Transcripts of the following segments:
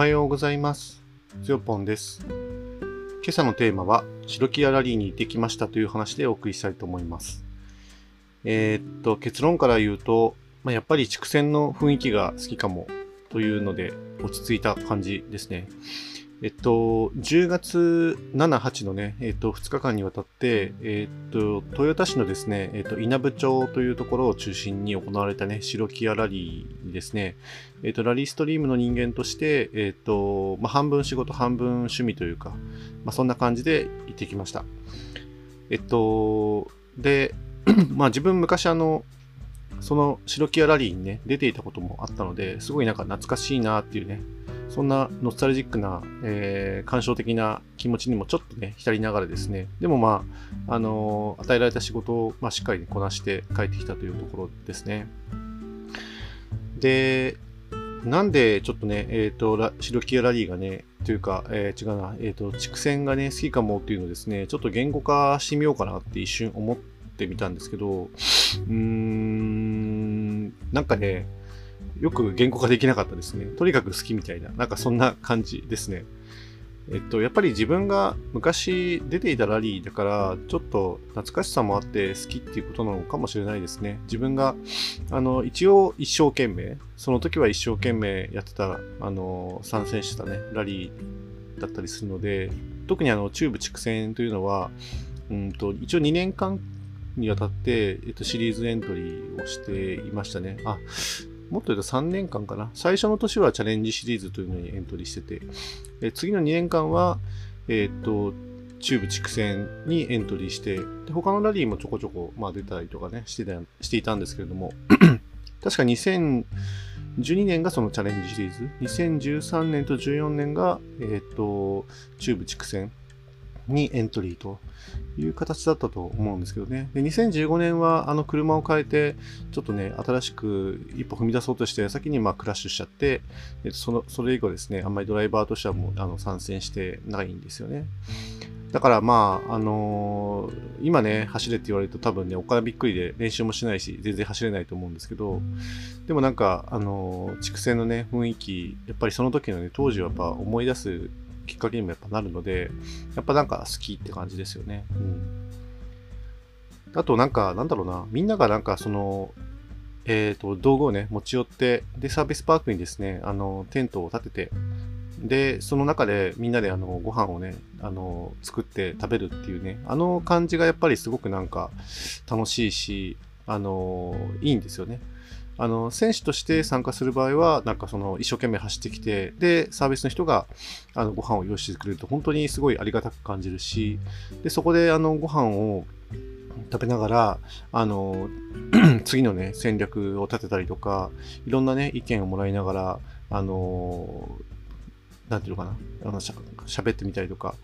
はようございます。つよぽんです。今朝のテーマは、白木屋ラリーに行ってきましたという話でお送りしたいと思います。えーっと、結論から言うと、まあ、やっぱり畜生の雰囲気が好きかもというので、落ち着いた感じですね。えっと、10月7、8のね、えっと、2日間にわたって、えっと、豊田市のですね、えっと、稲部町というところを中心に行われたね、白木屋ラリーですね、えっと、ラリーストリームの人間として、えっと、まあ、半分仕事、半分趣味というか、まあ、そんな感じで行ってきました。えっと、で、まあ、自分昔あの、その白木屋ラリーにね、出ていたこともあったので、すごいなんか懐かしいなっていうね、そんなノスタルジックな、えー感傷的な気持ちにもちょっとね、浸りながらですね、でもまあ、あの与えられた仕事を、まあ、しっかりこなして帰ってきたというところですね。で、なんでちょっとね、えっ、と、ラ白木屋ラリーがね、というか、えー違うな、えっ、と、畜産がね、好きかもっていうのをですね、ちょっと言語化してみようかなって一瞬思ってみたんですけど、うーん、なんかね、よく言語化できなかったですね。とにかく好きみたいな、なんかそんな感じですね。えっと、やっぱり自分が昔出ていたラリーだから、ちょっと懐かしさもあって好きっていうことなのかもしれないですね。自分が、あの、一応一生懸命、その時は一生懸命やってた、あの、参戦してたね、ラリーだったりするので、特にあの、中部畜産というのは、うんと、一応2年間にわたって、えっと、シリーズエントリーをしていましたね。あ、もっと言うと3年間かな。最初の年はチャレンジシリーズというのにエントリーしてて、え次の2年間は、えっ、と、中部畜産にエントリーして、で他のラリーもちょこちょこ、まあ、出たりとかね、してたしていたんですけれども、確か2012年がそのチャレンジシリーズ、2013年と14年が、えっ、と、中部畜産にエントリーという形だったと思うんですけどね。で2015年はあの車を変えて、ちょっとね、新しく一歩踏み出そうとして、先にまクラッシュしちゃって、え、そのそれ以降ですね、あんまりドライバーとしてはもうあの参戦してないんですよね。だからまあ、あのー今ね、走れって言われると多分ね、お金びっくりで練習もしないし、全然走れないと思うんですけど、でもなんか、あのー畜産のね、雰囲気、やっぱりその時のね、当時はやっぱ思い出すきっかけにもやっぱなるので、やっぱなんか好きって感じですよね。うん。あとなんか、なんだろうな、みんながなんかその、えっ、と、道具をね、持ち寄って、で、サービスパークにですね、あの、テントを立てて、で、その中でみんなであの、ご飯をね、あの、作って食べるっていうね、あの感じがやっぱりすごくなんか楽しいし、あの、いいんですよね。あの、選手として参加する場合は、なんかその、一生懸命走ってきて、で、サービスの人が、あの、ご飯を用意してくれると、本当にすごいありがたく感じるし、で、そこで、あの、ご飯を食べながら、あの、次のね、戦略を立てたりとか、いろんなね、意見をもらいながら、あの、なんていうのかな、あのしゃ喋ってみたりとか、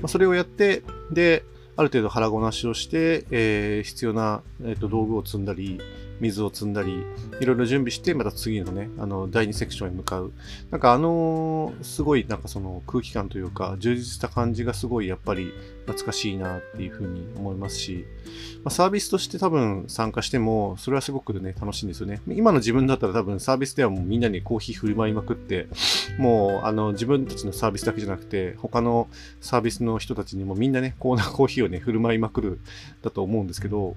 まあ、それをやって、で、ある程度腹ごなしをして、えー必要な、えーと道具を積んだり、水を積んだり、いろいろ準備して、また次のね、あの、第2セクションへ向かう。なんかあのすごい、なんかその空気感というか、充実した感じがすごい、やっぱり懐かしいなっていうふうに思いますし、まあ、サービスとして多分参加しても、それはすごくね、楽しいんですよね。今の自分だったら多分サービスではもうみんなにコーヒー振る舞いまくって、もう、あの、自分たちのサービスだけじゃなくて、他のサービスの人たちにもみんなね、コーナーコーヒーをね、振る舞いまくるだと思うんですけど、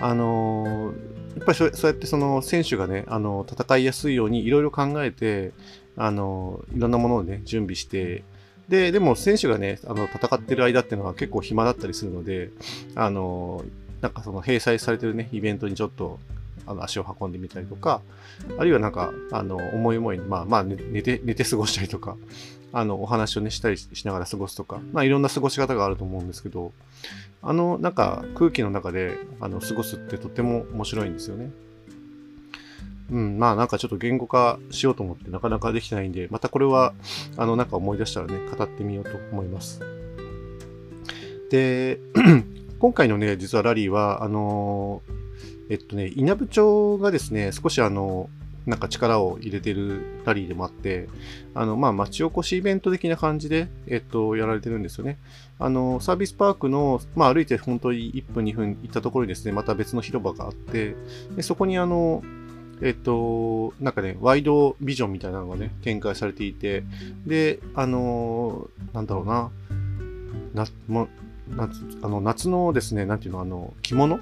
あのやっぱりそうやってその選手がね、あの、戦いやすいようにいろいろ考えて、あの、いろんなものをね、準備して、で、でも選手がね、あの、戦ってる間っていうのは結構暇だったりするので、あの、なんかその閉鎖されてるね、イベントにちょっと、あの、足を運んでみたりとか、あるいはなんか、あの、思い思いに、まあまあ、寝て、寝て過ごしたりとか、あの、お話をね、したりしながら過ごすとか、まあいろんな過ごし方があると思うんですけど、あの、なんか空気の中で、あの、過ごすってとっても面白いんですよね。うん、まあなんかちょっと言語化しようと思ってなかなかできてないんで、またこれは、あの、なんか思い出したらね、語ってみようと思います。で、今回のね、実はラリーは、あのえっとね、稲部町がですね、少しあの、なんか力を入れてるラリーでもあって、あの、まあ、町おこしイベント的な感じで、えっと、やられてるんですよね。あの、サービスパークの、まあ、歩いて本当に1分2分行ったところにですね、また別の広場があって、でそこにあの、えっと、なんかね、ワイドビジョンみたいなのがね、展開されていて、で、あのなんだろうな、な、も夏あの夏のですね、なんていうの、あの、着物？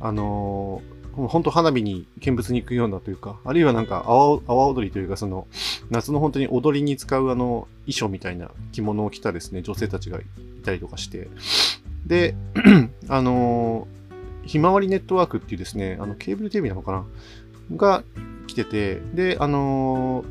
あの本当花火に見物に行くようなというか、あるいはなん。か阿波踊りというか、その夏の本当に踊りに使うあの衣装みたいな着物を着たですね、女性たちがいたりとかして、で、あのひまわりネットワークっていうですね、あのケーブルテレビなのかなが来てて、で、あの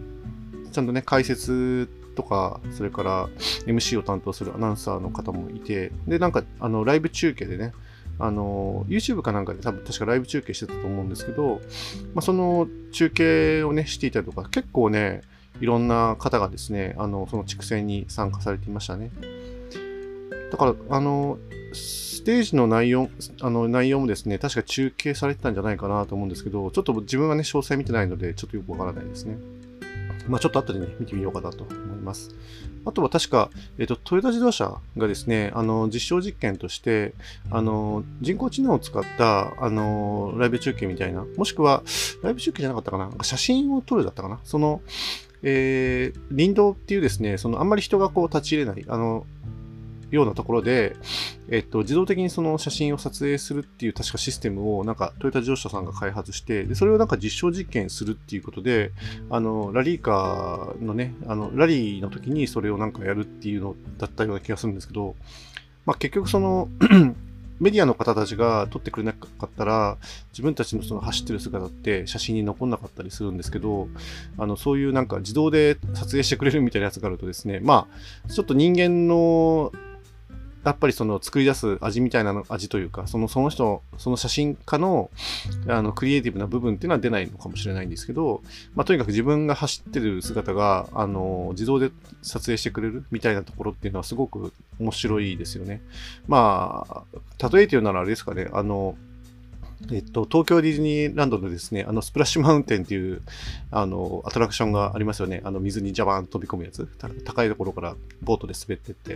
ちゃん。とね、解説とか、それから MC を担当するアナウンサーの方もいて、で、なん。か、あの、ライブ中継でね、あの、YouTube かなんかで多分確かライブ中継してたと思うんですけど、まあ、その中継をね、していたりとか、結構ね、いろんな方がですね、あの、その畜戦に参加されていましたね。だから、あの、ステージの内容、あの内容もですね、確か中継されてたんじゃないかなと思うんですけど、ちょっと自分はね、詳細見てないので、ちょっとよくわからないですね。まあ、ちょっと後でね、見てみようかなと思います。あとは確か、えっ、と、トヨタ自動車がですね、あの、実証実験として、あの、人工知能を使った、あの、ライブ中継みたいな、もしくは、ライブ中継じゃなかったかな、写真を撮るだったかな、その、えー林道っていうですね、その、あんまり人がこう立ち入れない、あの、ようなところで、えっと、自動的にその写真を撮影するっていう確かシステムをなんかトヨタ自動車さんが開発して、でそれをなんか実証実験するっていうことで、あの、ラリーカーのね、あの、ラリーの時にそれをなんかやるっていうのだったような気がするんですけど、まあ結局その、メディアの方たちが撮ってくれなかったら、自分たちのその走ってる姿って写真に残んなかったりするんですけど、あの、そういうなんか自動で撮影してくれるみたいなやつがあるとですね、まあ、ちょっと人間のやっぱりその作り出す味みたいなの味というか、そのその人、その写真家のあのクリエイティブな部分っていうのは出ないのかもしれないんですけど、まあ、とにかく自分が走ってる姿があの自動で撮影してくれるみたいなところっていうのはすごく面白いですよね。まあ、例えて言うならあれですかね、あの、えっと、東京ディズニーランドのですね、あの、スプラッシュマウンテンっていう、あの、アトラクションがありますよね。あの、水にジャバーン飛び込むやつ。高いところからボートで滑ってって。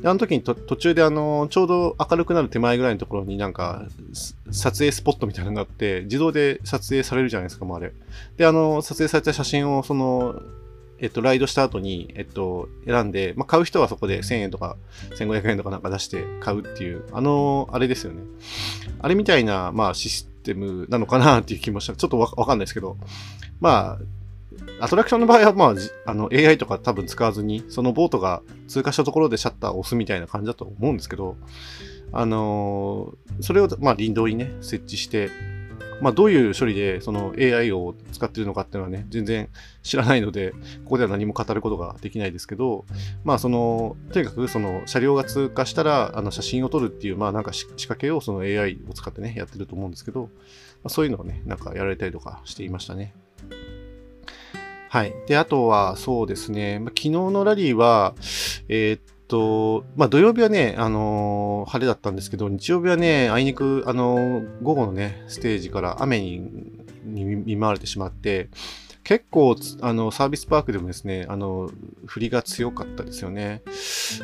で、あの時にと途中で、あの、ちょうど明るくなる手前ぐらいのところになんか、撮影スポットみたいなのがあって、自動で撮影されるじゃないですか、もうあれ。で、あの、撮影された写真を、その、えっと、ライドした後に、えっと、選んで、まあ、買う人はそこで1000円とか1500円とかなんか出して買うっていう、あの、あれですよね。あれみたいな、まあ、システムなのかなっていう気もした。ちょっとわかんないですけど、まあ、アトラクションの場合は、まあ、あの、AI とか多分使わずに、そのボートが通過したところでシャッターを押すみたいな感じだと思うんですけど、あのーそれを、まあ、林道にね、設置して、まあ、どういう処理でその AI を使ってるのかっていうのはね、全然知らないので、ここでは何も語ることができないですけど、まあ、その、とにかくその車両が通過したら、あの写真を撮るっていう、まあ、なんか仕掛けをその AI を使ってね、やってると思うんですけど、まあ、そういうのをね、なんかやられたりとかしていましたね。はい。で、あとは、そうですね、まあ、昨日のラリーは、えーっと、まあ、土曜日はね、あのー晴れだったんですけど、日曜日はね、あいにく、あのー午後のね、ステージから雨に見舞われてしまって、結構、あの、サービスパークでもですね、あの、振りが強かったですよね。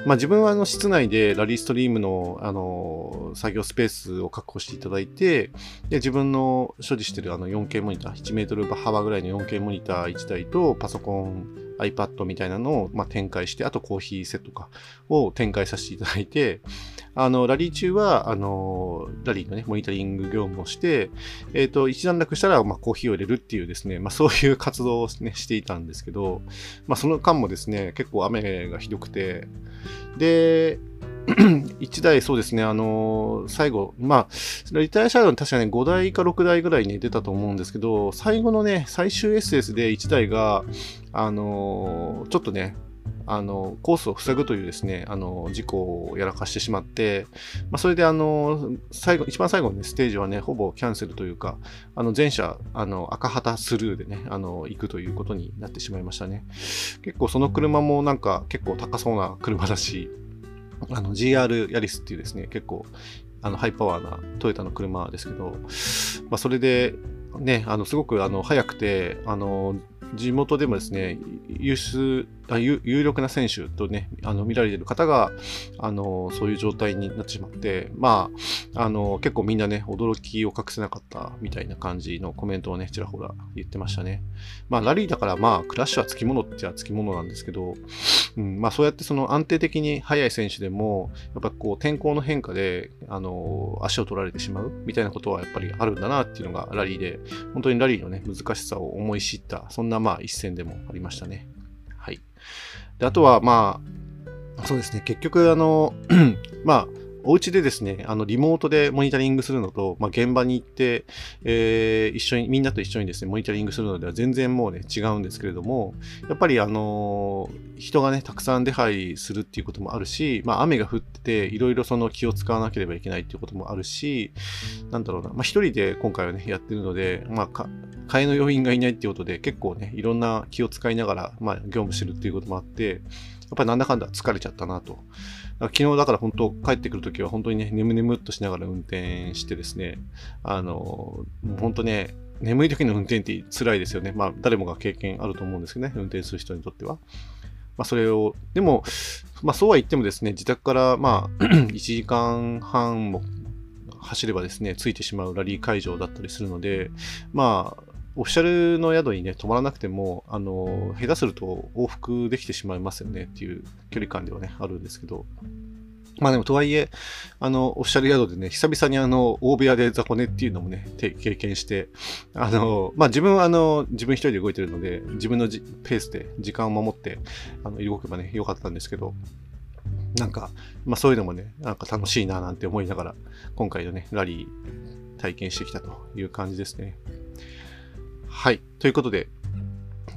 まあ自分はあの室内でラリーストリームのあの作業スペースを確保していただいて、で自分の所持しているあの 4K モニター、1メートル幅ぐらいの 4K モニター1台とパソコン、iPad みたいなのを、まあ、展開して、あとコーヒーセットかを展開させていただいて、あの、ラリー中は、あの、ラリーのね、モニタリング業務をして、えっ、と、一段落したら、まあ、コーヒーを入れるっていうですね、まあ、そういう活動をね、していたんですけど、まあ、その間もですね、結構雨がひどくて、で、1台そうですね、あの最後、まあ、リタイア車両に確かね、5台か6台ぐらいに出たと思うんですけど、最後のね、最終 SS で1台が、あのちょっとね、あの、コースを塞ぐというですね、あの、事故をやらかしてしまって、まあ、それであの、最後、一番最後の、ね、ステージはね、ほぼキャンセルというか、あの、全車、あの、赤旗スルーでね、あの、行くということになってしまいましたね。結構その車もなんか結構高そうな車だし、あの GR ヤリスっていうですね、結構あのハイパワーなトヨタの車ですけど、まあ、それで、ね、あのすごくあの速くてあの地元でもですね、優秀あ有力な選手とね、あの見られてる方が、あのそういう状態になってしまって、まあ、あの結構みんなね、驚きを隠せなかったみたいな感じのコメントをね、ちらほら言ってましたね。まあ、ラリーだから、まあ、クラッシュはつきものっちゃつきものなんですけど、うん、まあ、そうやってその安定的に速い選手でも、やっぱこう、天候の変化で、あの足を取られてしまうみたいなことはやっぱりあるんだなっていうのがラリーで、本当にラリーのね、難しさを思い知った、そんなまあ一戦でもありましたね。はい。であとは、まあ、そうですね、結局、あの、まあ、お家でですね、あの、リモートでモニタリングするのと、まあ、現場に行って、えー、一緒に、みんなと一緒にですね、モニタリングするのでは全然もうね、違うんですけれども、やっぱりあのー、人がね、たくさん出入りするっていうこともあるし、まあ、雨が降ってて、いろいろその気を使わなければいけないっていうこともあるし、なんだろうな、まあ、一人で今回はね、やってるので、まあ、か、替えの要員がいないっていうことで、結構ね、いろんな気を使いながら、まあ、業務してるっていうこともあって、やっぱりなんだかんだ疲れちゃったなと。昨日だから本当帰ってくるときは本当にね、眠々っとしながら運転してですね、あの、本当ね、眠い時の運転って辛いですよね。まあ誰もが経験あると思うんですけどね、運転する人にとっては。まあそれを、でも、まあそうは言ってもですね、自宅からまあ 1時間半も走ればですね、ついてしまうラリー会場だったりするので、まあ、オフィシャルの宿にね、泊まらなくても、あの、下手すると往復できてしまいますよねっていう距離感ではね、あるんですけど。まあでも、とはいえ、あの、オフィシャル宿でね、久々にあの、大部屋で雑魚寝っていうのもね、経験して、あの、まあ自分はあの、自分一人で動いてるので、自分のペースで時間を守って、あの、動けばね、良かったんですけど、なんか、まあそういうのもね、なんか楽しいななんて思いながら、今回のね、ラリー体験してきたという感じですね。はい。ということで、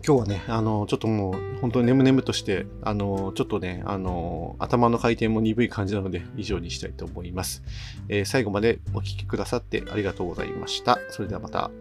今日はね、あの、ちょっともう、本当に眠々として、あの、ちょっとね、あの、頭の回転も鈍い感じなので、以上にしたいと思います。えー、最後までお聴きくださってありがとうございました。それではまた。